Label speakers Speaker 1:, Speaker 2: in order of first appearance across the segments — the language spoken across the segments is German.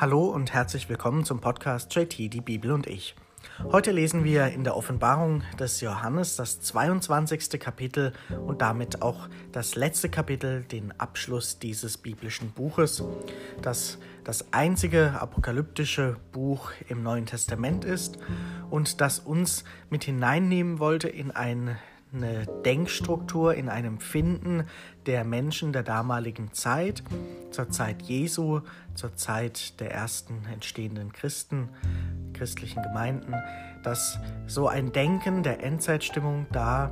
Speaker 1: Hallo und herzlich willkommen zum Podcast JT, die Bibel und ich. Heute lesen wir in der Offenbarung des Johannes das 22. Kapitel und damit auch das letzte Kapitel, den Abschluss dieses biblischen Buches, das das einzige apokalyptische Buch im Neuen Testament ist und das uns mit hineinnehmen wollte in ein eine Denkstruktur in einem Finden der Menschen der damaligen Zeit, zur Zeit Jesu, zur Zeit der ersten entstehenden Christen, christlichen Gemeinden, dass so ein Denken der Endzeitstimmung da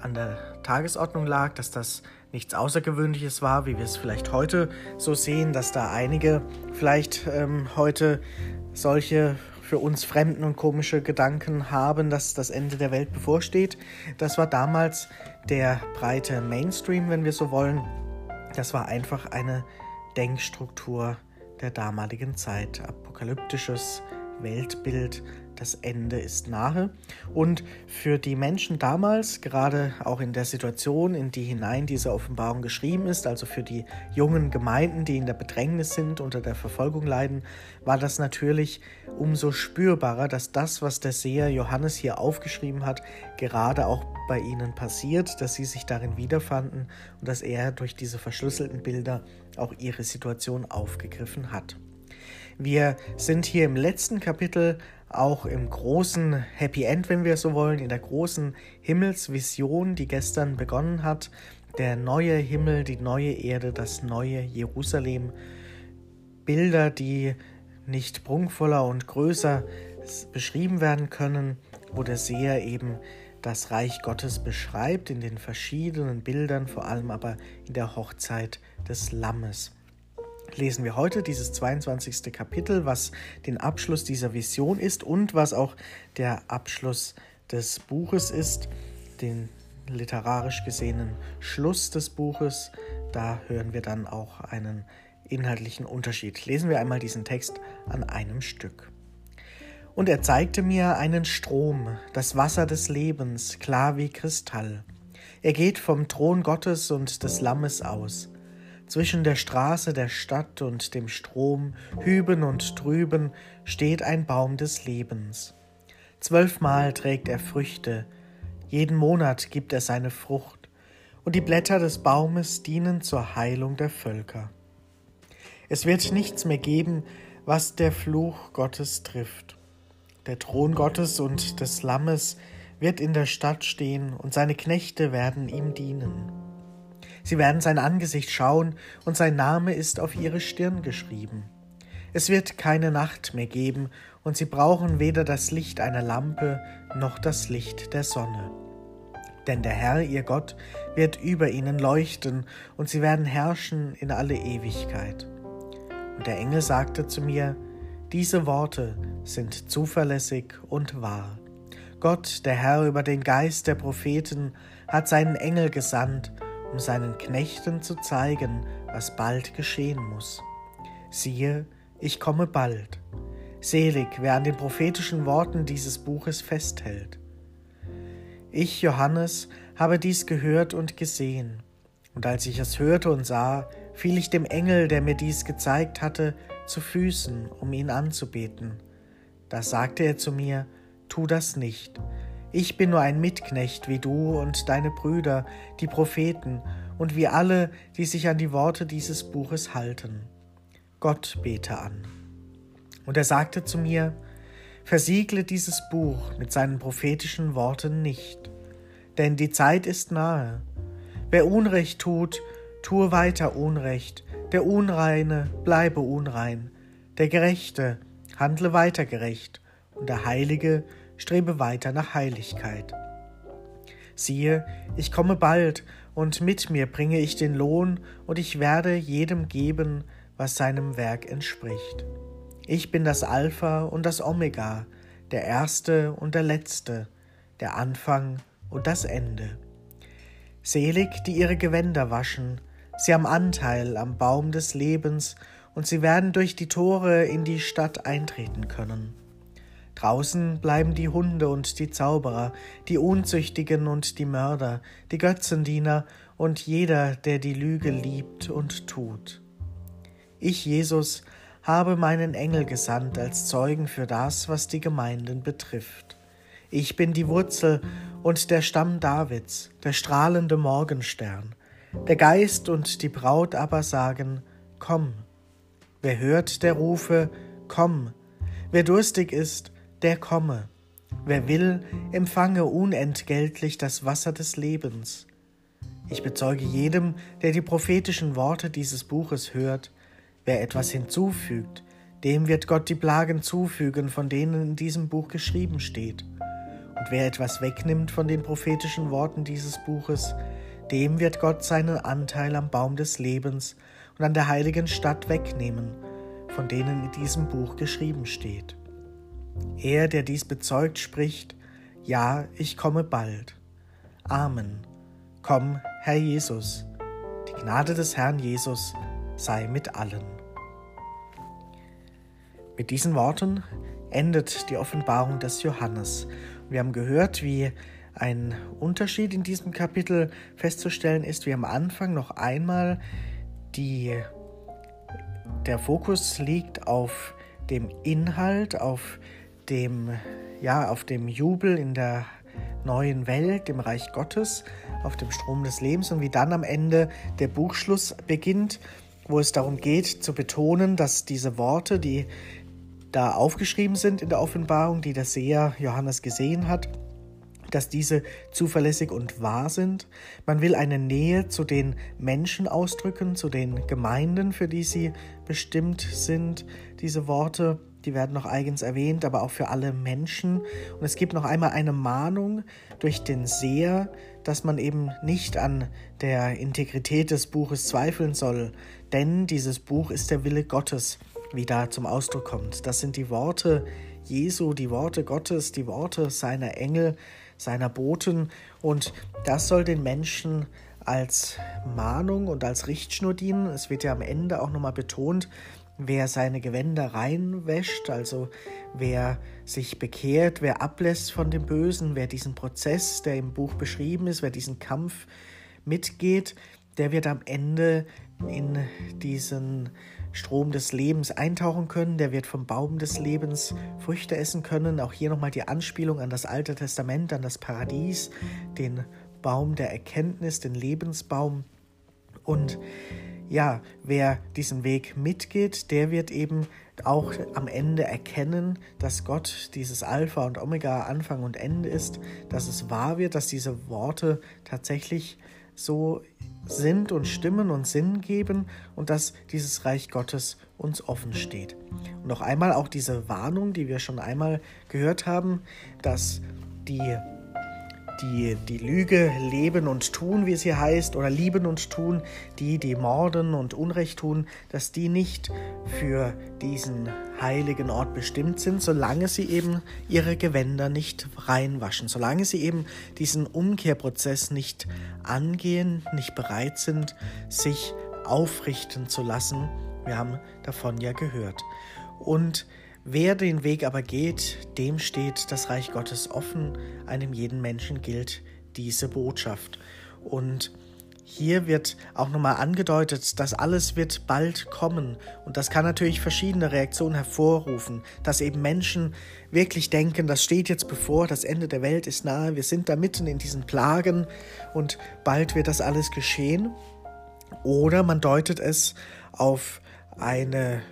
Speaker 1: an der Tagesordnung lag, dass das nichts Außergewöhnliches war, wie wir es vielleicht heute so sehen, dass da einige vielleicht ähm, heute solche für uns fremden und komische Gedanken haben, dass das Ende der Welt bevorsteht. Das war damals der breite Mainstream, wenn wir so wollen. Das war einfach eine Denkstruktur der damaligen Zeit. Apokalyptisches Weltbild, das Ende ist nahe. Und für die Menschen damals, gerade auch in der Situation, in die hinein diese Offenbarung geschrieben ist, also für die jungen Gemeinden, die in der Bedrängnis sind, unter der Verfolgung leiden, war das natürlich umso spürbarer, dass das, was der Seher Johannes hier aufgeschrieben hat, gerade auch bei ihnen passiert, dass sie sich darin wiederfanden und dass er durch diese verschlüsselten Bilder auch ihre Situation aufgegriffen hat. Wir sind hier im letzten Kapitel auch im großen Happy End, wenn wir so wollen, in der großen Himmelsvision, die gestern begonnen hat. Der neue Himmel, die neue Erde, das neue Jerusalem. Bilder, die nicht prunkvoller und größer beschrieben werden können, wo der Seher eben das Reich Gottes beschreibt in den verschiedenen Bildern, vor allem aber in der Hochzeit des Lammes lesen wir heute dieses 22. Kapitel, was den Abschluss dieser Vision ist und was auch der Abschluss des Buches ist, den literarisch gesehenen Schluss des Buches. Da hören wir dann auch einen inhaltlichen Unterschied. Lesen wir einmal diesen Text an einem Stück. Und er zeigte mir einen Strom, das Wasser des Lebens, klar wie Kristall. Er geht vom Thron Gottes und des Lammes aus. Zwischen der Straße der Stadt und dem Strom, hüben und drüben, steht ein Baum des Lebens. Zwölfmal trägt er Früchte, jeden Monat gibt er seine Frucht, und die Blätter des Baumes dienen zur Heilung der Völker. Es wird nichts mehr geben, was der Fluch Gottes trifft. Der Thron Gottes und des Lammes wird in der Stadt stehen, und seine Knechte werden ihm dienen. Sie werden sein Angesicht schauen, und sein Name ist auf ihre Stirn geschrieben. Es wird keine Nacht mehr geben, und sie brauchen weder das Licht einer Lampe noch das Licht der Sonne. Denn der Herr, ihr Gott, wird über ihnen leuchten, und sie werden herrschen in alle Ewigkeit. Und der Engel sagte zu mir, diese Worte sind zuverlässig und wahr. Gott, der Herr über den Geist der Propheten, hat seinen Engel gesandt, um seinen Knechten zu zeigen, was bald geschehen muss. Siehe, ich komme bald. Selig, wer an den prophetischen Worten dieses Buches festhält. Ich, Johannes, habe dies gehört und gesehen, und als ich es hörte und sah, fiel ich dem Engel, der mir dies gezeigt hatte, zu Füßen, um ihn anzubeten. Da sagte er zu mir, Tu das nicht, ich bin nur ein Mitknecht wie du und deine Brüder, die Propheten, und wie alle, die sich an die Worte dieses Buches halten. Gott bete an. Und er sagte zu mir, Versiegle dieses Buch mit seinen prophetischen Worten nicht, denn die Zeit ist nahe. Wer Unrecht tut, tue weiter Unrecht, der Unreine bleibe unrein, der Gerechte handle weiter gerecht, und der Heilige strebe weiter nach Heiligkeit. Siehe, ich komme bald, und mit mir bringe ich den Lohn, und ich werde jedem geben, was seinem Werk entspricht. Ich bin das Alpha und das Omega, der Erste und der Letzte, der Anfang und das Ende. Selig, die ihre Gewänder waschen, sie haben Anteil am Baum des Lebens, und sie werden durch die Tore in die Stadt eintreten können. Draußen bleiben die Hunde und die Zauberer, die Unzüchtigen und die Mörder, die Götzendiener und jeder, der die Lüge liebt und tut. Ich, Jesus, habe meinen Engel gesandt als Zeugen für das, was die Gemeinden betrifft. Ich bin die Wurzel und der Stamm Davids, der strahlende Morgenstern. Der Geist und die Braut aber sagen, Komm. Wer hört, der rufe, Komm. Wer durstig ist, der komme. Wer will, empfange unentgeltlich das Wasser des Lebens. Ich bezeuge jedem, der die prophetischen Worte dieses Buches hört, wer etwas hinzufügt, dem wird Gott die Plagen zufügen, von denen in diesem Buch geschrieben steht. Und wer etwas wegnimmt von den prophetischen Worten dieses Buches, dem wird Gott seinen Anteil am Baum des Lebens und an der heiligen Stadt wegnehmen, von denen in diesem Buch geschrieben steht. Er, der dies bezeugt, spricht, Ja, ich komme bald. Amen. Komm, Herr Jesus. Die Gnade des Herrn Jesus sei mit allen. Mit diesen Worten endet die Offenbarung des Johannes. Wir haben gehört, wie ein Unterschied in diesem Kapitel festzustellen ist, wie am Anfang noch einmal die, der Fokus liegt auf dem Inhalt, auf dem, ja, auf dem Jubel in der neuen Welt, dem Reich Gottes, auf dem Strom des Lebens und wie dann am Ende der Buchschluss beginnt, wo es darum geht zu betonen, dass diese Worte, die da aufgeschrieben sind in der Offenbarung, die der Seher Johannes gesehen hat, dass diese zuverlässig und wahr sind. Man will eine Nähe zu den Menschen ausdrücken, zu den Gemeinden, für die sie bestimmt sind, diese Worte die werden noch eigens erwähnt, aber auch für alle Menschen. Und es gibt noch einmal eine Mahnung durch den Seher, dass man eben nicht an der Integrität des Buches zweifeln soll, denn dieses Buch ist der Wille Gottes, wie da zum Ausdruck kommt. Das sind die Worte Jesu, die Worte Gottes, die Worte seiner Engel, seiner Boten und das soll den Menschen als Mahnung und als Richtschnur dienen. Es wird ja am Ende auch nochmal betont, wer seine Gewänder reinwäscht, also wer sich bekehrt, wer ablässt von dem Bösen, wer diesen Prozess, der im Buch beschrieben ist, wer diesen Kampf mitgeht, der wird am Ende in diesen Strom des Lebens eintauchen können, der wird vom Baum des Lebens Früchte essen können. Auch hier nochmal die Anspielung an das Alte Testament, an das Paradies, den Baum der Erkenntnis, den Lebensbaum. Und ja, wer diesen Weg mitgeht, der wird eben auch am Ende erkennen, dass Gott dieses Alpha und Omega Anfang und Ende ist, dass es wahr wird, dass diese Worte tatsächlich so sind und stimmen und Sinn geben und dass dieses Reich Gottes uns offen steht. Und noch einmal auch diese Warnung, die wir schon einmal gehört haben, dass die die die Lüge leben und tun, wie es hier heißt, oder lieben und tun, die, die morden und Unrecht tun, dass die nicht für diesen heiligen Ort bestimmt sind, solange sie eben ihre Gewänder nicht reinwaschen, solange sie eben diesen Umkehrprozess nicht angehen, nicht bereit sind, sich aufrichten zu lassen. Wir haben davon ja gehört. Und Wer den Weg aber geht, dem steht das Reich Gottes offen, einem jeden Menschen gilt diese Botschaft. Und hier wird auch nochmal angedeutet, dass alles wird bald kommen. Und das kann natürlich verschiedene Reaktionen hervorrufen, dass eben Menschen wirklich denken, das steht jetzt bevor, das Ende der Welt ist nahe, wir sind da mitten in diesen Plagen und bald wird das alles geschehen. Oder man deutet es auf eine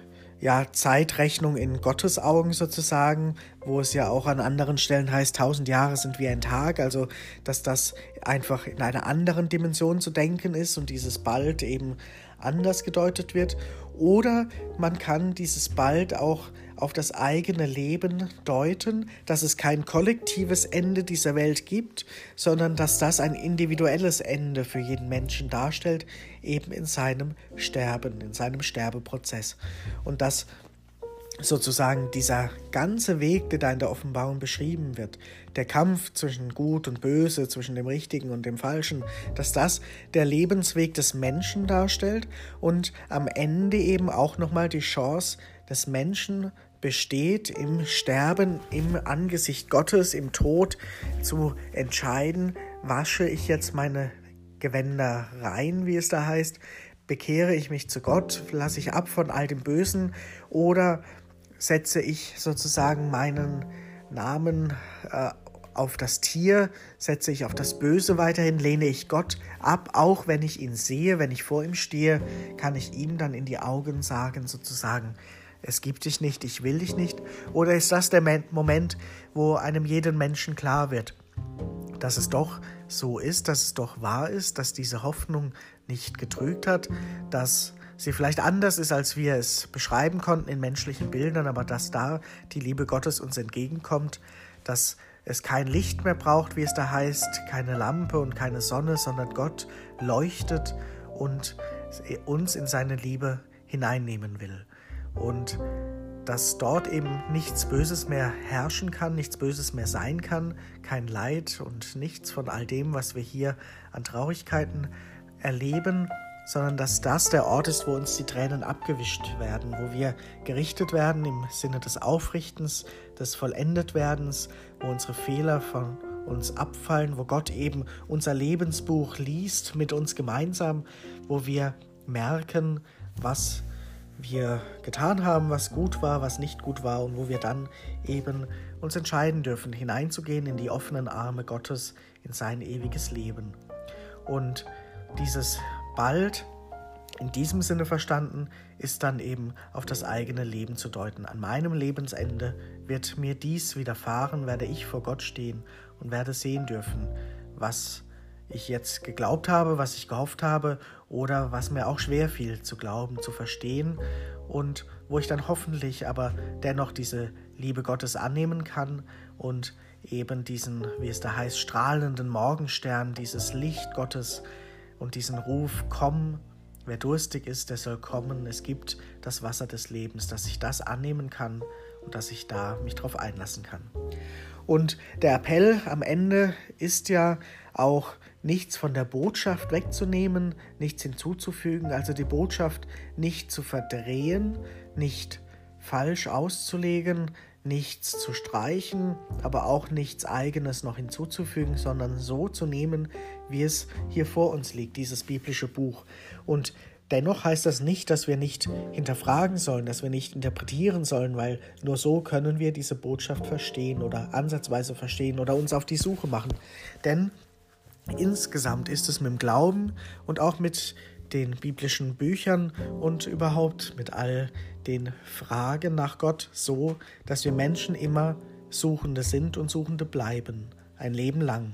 Speaker 1: ja, Zeitrechnung in Gottes Augen sozusagen, wo es ja auch an anderen Stellen heißt, tausend Jahre sind wie ein Tag, also dass das einfach in einer anderen Dimension zu denken ist und dieses bald eben anders gedeutet wird. Oder man kann dieses bald auch auf das eigene Leben deuten, dass es kein kollektives Ende dieser Welt gibt, sondern dass das ein individuelles Ende für jeden Menschen darstellt, eben in seinem Sterben, in seinem Sterbeprozess. Und dass sozusagen dieser ganze Weg, der da in der Offenbarung beschrieben wird, der Kampf zwischen Gut und Böse, zwischen dem Richtigen und dem Falschen, dass das der Lebensweg des Menschen darstellt und am Ende eben auch nochmal die Chance des Menschen besteht, im Sterben, im Angesicht Gottes, im Tod zu entscheiden, wasche ich jetzt meine Gewänder rein, wie es da heißt, bekehre ich mich zu Gott, lasse ich ab von all dem Bösen oder setze ich sozusagen meinen Namen äh, auf das Tier, setze ich auf das Böse weiterhin, lehne ich Gott ab, auch wenn ich ihn sehe, wenn ich vor ihm stehe, kann ich ihm dann in die Augen sagen, sozusagen, es gibt dich nicht, ich will dich nicht? Oder ist das der Moment, wo einem jeden Menschen klar wird, dass es doch so ist, dass es doch wahr ist, dass diese Hoffnung nicht getrügt hat, dass sie vielleicht anders ist, als wir es beschreiben konnten in menschlichen Bildern, aber dass da die Liebe Gottes uns entgegenkommt, dass es kein Licht mehr braucht, wie es da heißt, keine Lampe und keine Sonne, sondern Gott leuchtet und uns in seine Liebe hineinnehmen will. Und dass dort eben nichts Böses mehr herrschen kann, nichts Böses mehr sein kann, kein Leid und nichts von all dem, was wir hier an Traurigkeiten erleben, sondern dass das der Ort ist, wo uns die Tränen abgewischt werden, wo wir gerichtet werden im Sinne des Aufrichtens, des Vollendetwerdens, wo unsere Fehler von uns abfallen, wo Gott eben unser Lebensbuch liest mit uns gemeinsam, wo wir merken, was wir getan haben, was gut war, was nicht gut war und wo wir dann eben uns entscheiden dürfen, hineinzugehen in die offenen Arme Gottes, in sein ewiges Leben. Und dieses bald in diesem Sinne verstanden ist dann eben auf das eigene Leben zu deuten. An meinem Lebensende wird mir dies widerfahren, werde ich vor Gott stehen und werde sehen dürfen, was ich jetzt geglaubt habe, was ich gehofft habe oder was mir auch schwer fiel zu glauben, zu verstehen und wo ich dann hoffentlich aber dennoch diese Liebe Gottes annehmen kann und eben diesen, wie es da heißt, strahlenden Morgenstern, dieses Licht Gottes und diesen Ruf, komm, wer durstig ist, der soll kommen, es gibt das Wasser des Lebens, dass ich das annehmen kann und dass ich da mich drauf einlassen kann. Und der Appell am Ende ist ja auch nichts von der Botschaft wegzunehmen, nichts hinzuzufügen, also die Botschaft nicht zu verdrehen, nicht falsch auszulegen, nichts zu streichen, aber auch nichts eigenes noch hinzuzufügen, sondern so zu nehmen, wie es hier vor uns liegt, dieses biblische Buch. Und dennoch heißt das nicht, dass wir nicht hinterfragen sollen, dass wir nicht interpretieren sollen, weil nur so können wir diese Botschaft verstehen oder ansatzweise verstehen oder uns auf die Suche machen. Denn insgesamt ist es mit dem Glauben und auch mit den biblischen Büchern und überhaupt mit all den Fragen nach Gott so, dass wir Menschen immer Suchende sind und Suchende bleiben, ein Leben lang.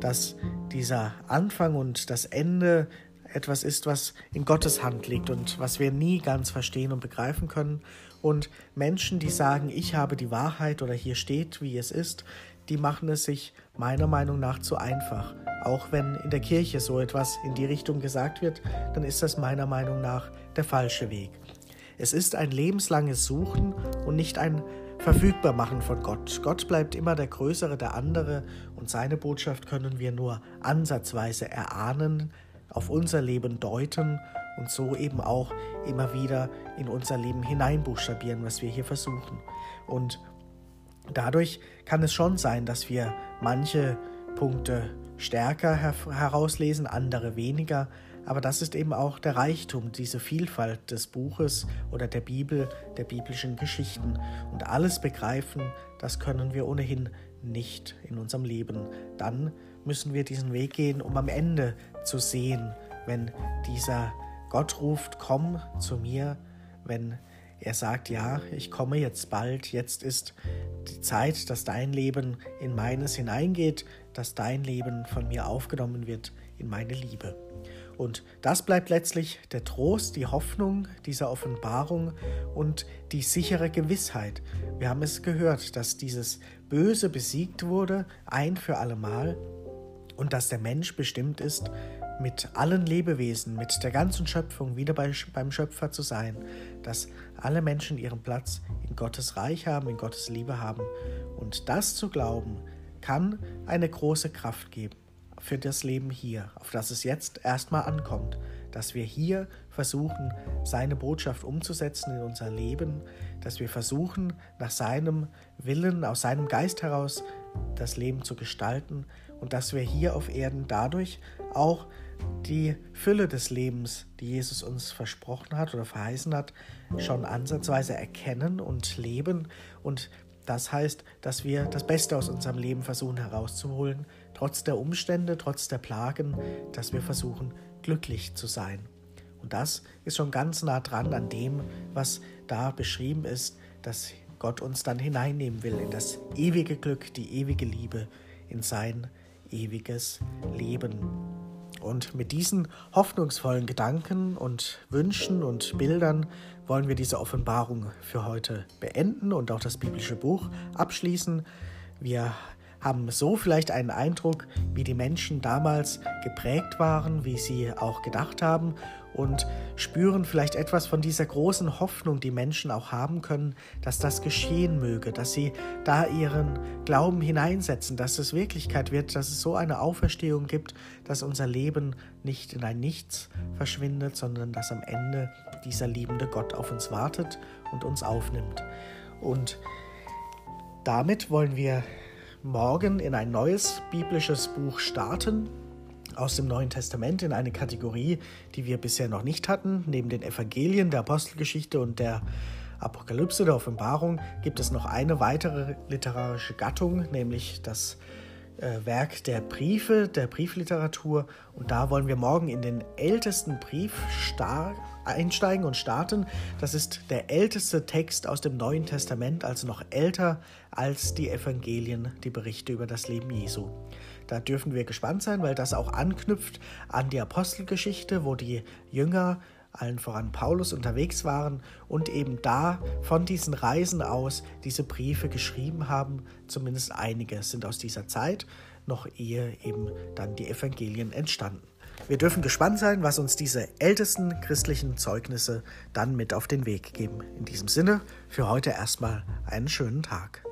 Speaker 1: Dass dieser Anfang und das Ende etwas ist, was in Gottes Hand liegt und was wir nie ganz verstehen und begreifen können. Und Menschen, die sagen, ich habe die Wahrheit oder hier steht, wie es ist, die machen es sich meiner Meinung nach zu einfach. Auch wenn in der Kirche so etwas in die Richtung gesagt wird, dann ist das meiner Meinung nach der falsche Weg. Es ist ein lebenslanges Suchen und nicht ein Verfügbarmachen von Gott. Gott bleibt immer der Größere, der andere und seine Botschaft können wir nur ansatzweise erahnen, auf unser Leben deuten und so eben auch immer wieder in unser Leben hineinbuchstabieren, was wir hier versuchen. Und dadurch kann es schon sein, dass wir manche Punkte stärker her herauslesen, andere weniger. Aber das ist eben auch der Reichtum, diese Vielfalt des Buches oder der Bibel, der biblischen Geschichten. Und alles begreifen, das können wir ohnehin nicht in unserem Leben. Dann müssen wir diesen Weg gehen, um am Ende zu sehen, wenn dieser Gott ruft, komm zu mir, wenn er sagt, ja, ich komme jetzt bald, jetzt ist die Zeit, dass dein Leben in meines hineingeht, dass dein Leben von mir aufgenommen wird in meine Liebe. Und das bleibt letztlich der Trost, die Hoffnung dieser Offenbarung und die sichere Gewissheit. Wir haben es gehört, dass dieses Böse besiegt wurde, ein für allemal, und dass der Mensch bestimmt ist, mit allen Lebewesen, mit der ganzen Schöpfung wieder bei, beim Schöpfer zu sein, dass alle Menschen ihren Platz in Gottes Reich haben, in Gottes Liebe haben. Und das zu glauben, kann eine große Kraft geben für das Leben hier, auf das es jetzt erstmal ankommt, dass wir hier versuchen, seine Botschaft umzusetzen in unser Leben, dass wir versuchen, nach seinem Willen, aus seinem Geist heraus das Leben zu gestalten und dass wir hier auf Erden dadurch auch die Fülle des Lebens, die Jesus uns versprochen hat oder verheißen hat, schon ansatzweise erkennen und leben. Und das heißt, dass wir das Beste aus unserem Leben versuchen herauszuholen, trotz der Umstände, trotz der Plagen, dass wir versuchen, glücklich zu sein. Und das ist schon ganz nah dran an dem, was da beschrieben ist, dass Gott uns dann hineinnehmen will in das ewige Glück, die ewige Liebe, in sein ewiges Leben. Und mit diesen hoffnungsvollen Gedanken und Wünschen und Bildern wollen wir diese Offenbarung für heute beenden und auch das biblische Buch abschließen. Wir haben so vielleicht einen Eindruck, wie die Menschen damals geprägt waren, wie sie auch gedacht haben und spüren vielleicht etwas von dieser großen Hoffnung, die Menschen auch haben können, dass das geschehen möge, dass sie da ihren Glauben hineinsetzen, dass es Wirklichkeit wird, dass es so eine Auferstehung gibt, dass unser Leben nicht in ein Nichts verschwindet, sondern dass am Ende dieser liebende Gott auf uns wartet und uns aufnimmt. Und damit wollen wir morgen in ein neues biblisches Buch starten aus dem Neuen Testament in eine Kategorie, die wir bisher noch nicht hatten. Neben den Evangelien, der Apostelgeschichte und der Apokalypse, der Offenbarung, gibt es noch eine weitere literarische Gattung, nämlich das äh, Werk der Briefe, der Briefliteratur. Und da wollen wir morgen in den ältesten Brief einsteigen und starten. Das ist der älteste Text aus dem Neuen Testament, also noch älter als die Evangelien, die Berichte über das Leben Jesu. Da dürfen wir gespannt sein, weil das auch anknüpft an die Apostelgeschichte, wo die Jünger allen voran Paulus unterwegs waren und eben da von diesen Reisen aus diese Briefe geschrieben haben. Zumindest einige sind aus dieser Zeit, noch ehe eben dann die Evangelien entstanden. Wir dürfen gespannt sein, was uns diese ältesten christlichen Zeugnisse dann mit auf den Weg geben. In diesem Sinne, für heute erstmal einen schönen Tag.